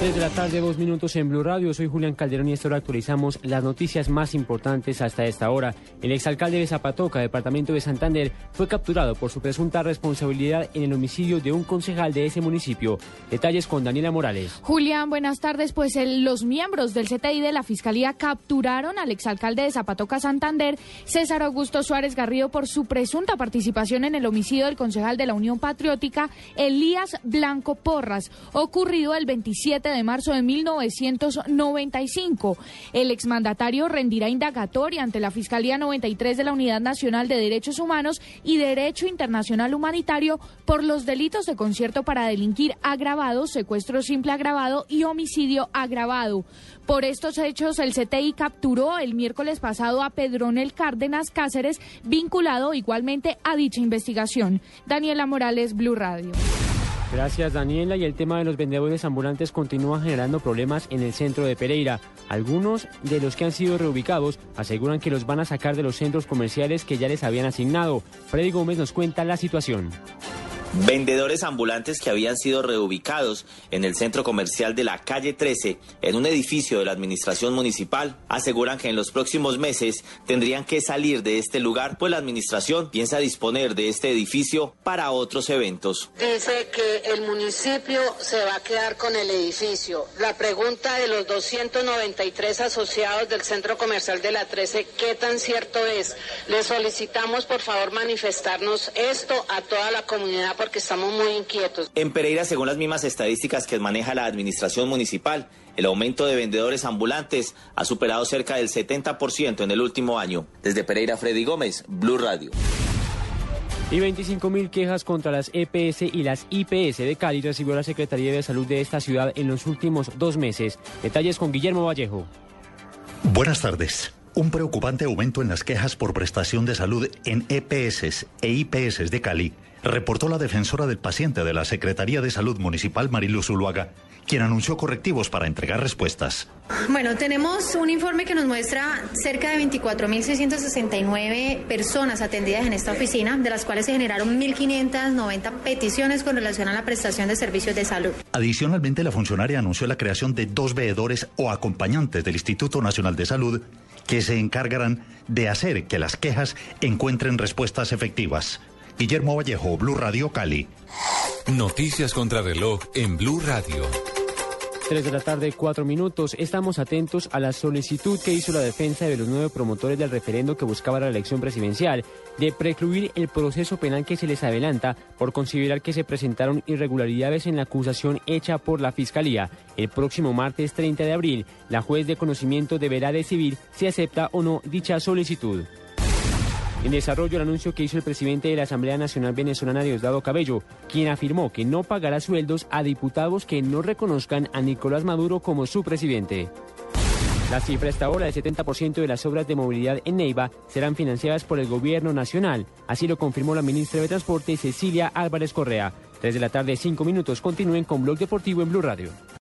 Desde la tarde, dos minutos en Blue Radio. Soy Julián Calderón y esta hora actualizamos las noticias más importantes hasta esta hora. El exalcalde de Zapatoca, departamento de Santander, fue capturado por su presunta responsabilidad en el homicidio de un concejal de ese municipio. Detalles con Daniela Morales. Julián, buenas tardes. Pues los miembros del CTI de la Fiscalía capturaron al exalcalde de Zapatoca, Santander, César Augusto Suárez Garrido, por su presunta participación en el homicidio del concejal de la Unión Patriótica, Elías Blanco Porras, ocurrido el 27 de marzo de 1995. El exmandatario rendirá indagatoria ante la Fiscalía 93 de la Unidad Nacional de Derechos Humanos y Derecho Internacional Humanitario por los delitos de concierto para delinquir agravado, secuestro simple agravado y homicidio agravado. Por estos hechos, el CTI capturó el miércoles pasado a Pedronel Cárdenas Cáceres, vinculado igualmente a dicha investigación. Daniela Morales, Blue Radio. Gracias Daniela y el tema de los vendedores ambulantes continúa generando problemas en el centro de Pereira. Algunos de los que han sido reubicados aseguran que los van a sacar de los centros comerciales que ya les habían asignado. Freddy Gómez nos cuenta la situación. Vendedores ambulantes que habían sido reubicados en el centro comercial de la calle 13, en un edificio de la administración municipal, aseguran que en los próximos meses tendrían que salir de este lugar, pues la administración piensa disponer de este edificio para otros eventos. Dice que el municipio se va a quedar con el edificio. La pregunta de los 293 asociados del centro comercial de la 13, ¿qué tan cierto es? Les solicitamos por favor manifestarnos esto a toda la comunidad porque estamos muy inquietos. En Pereira, según las mismas estadísticas que maneja la administración municipal, el aumento de vendedores ambulantes ha superado cerca del 70% en el último año. Desde Pereira, Freddy Gómez, Blue Radio. Y 25 mil quejas contra las EPS y las IPS de Cali recibió la Secretaría de Salud de esta ciudad en los últimos dos meses. Detalles con Guillermo Vallejo. Buenas tardes. Un preocupante aumento en las quejas por prestación de salud en EPS e IPS de Cali reportó la defensora del paciente de la Secretaría de Salud Municipal Mariluz Zuluaga, quien anunció correctivos para entregar respuestas. Bueno, tenemos un informe que nos muestra cerca de 24.669 personas atendidas en esta oficina, de las cuales se generaron 1.590 peticiones con relación a la prestación de servicios de salud. Adicionalmente, la funcionaria anunció la creación de dos veedores o acompañantes del Instituto Nacional de Salud que se encargarán de hacer que las quejas encuentren respuestas efectivas. Guillermo Vallejo, Blue Radio Cali. Noticias contra reloj en Blue Radio. 3 de la tarde, 4 minutos. Estamos atentos a la solicitud que hizo la defensa de los nueve promotores del referendo que buscaba la elección presidencial de precluir el proceso penal que se les adelanta por considerar que se presentaron irregularidades en la acusación hecha por la Fiscalía. El próximo martes 30 de abril, la juez de conocimiento deberá decidir si acepta o no dicha solicitud. En desarrollo el anuncio que hizo el presidente de la Asamblea Nacional Venezolana Diosdado Cabello, quien afirmó que no pagará sueldos a diputados que no reconozcan a Nicolás Maduro como su presidente. La cifra hasta ahora del 70% de las obras de movilidad en Neiva serán financiadas por el gobierno nacional. Así lo confirmó la ministra de Transporte Cecilia Álvarez Correa. 3 de la tarde, 5 minutos. Continúen con Blog Deportivo en Blue Radio.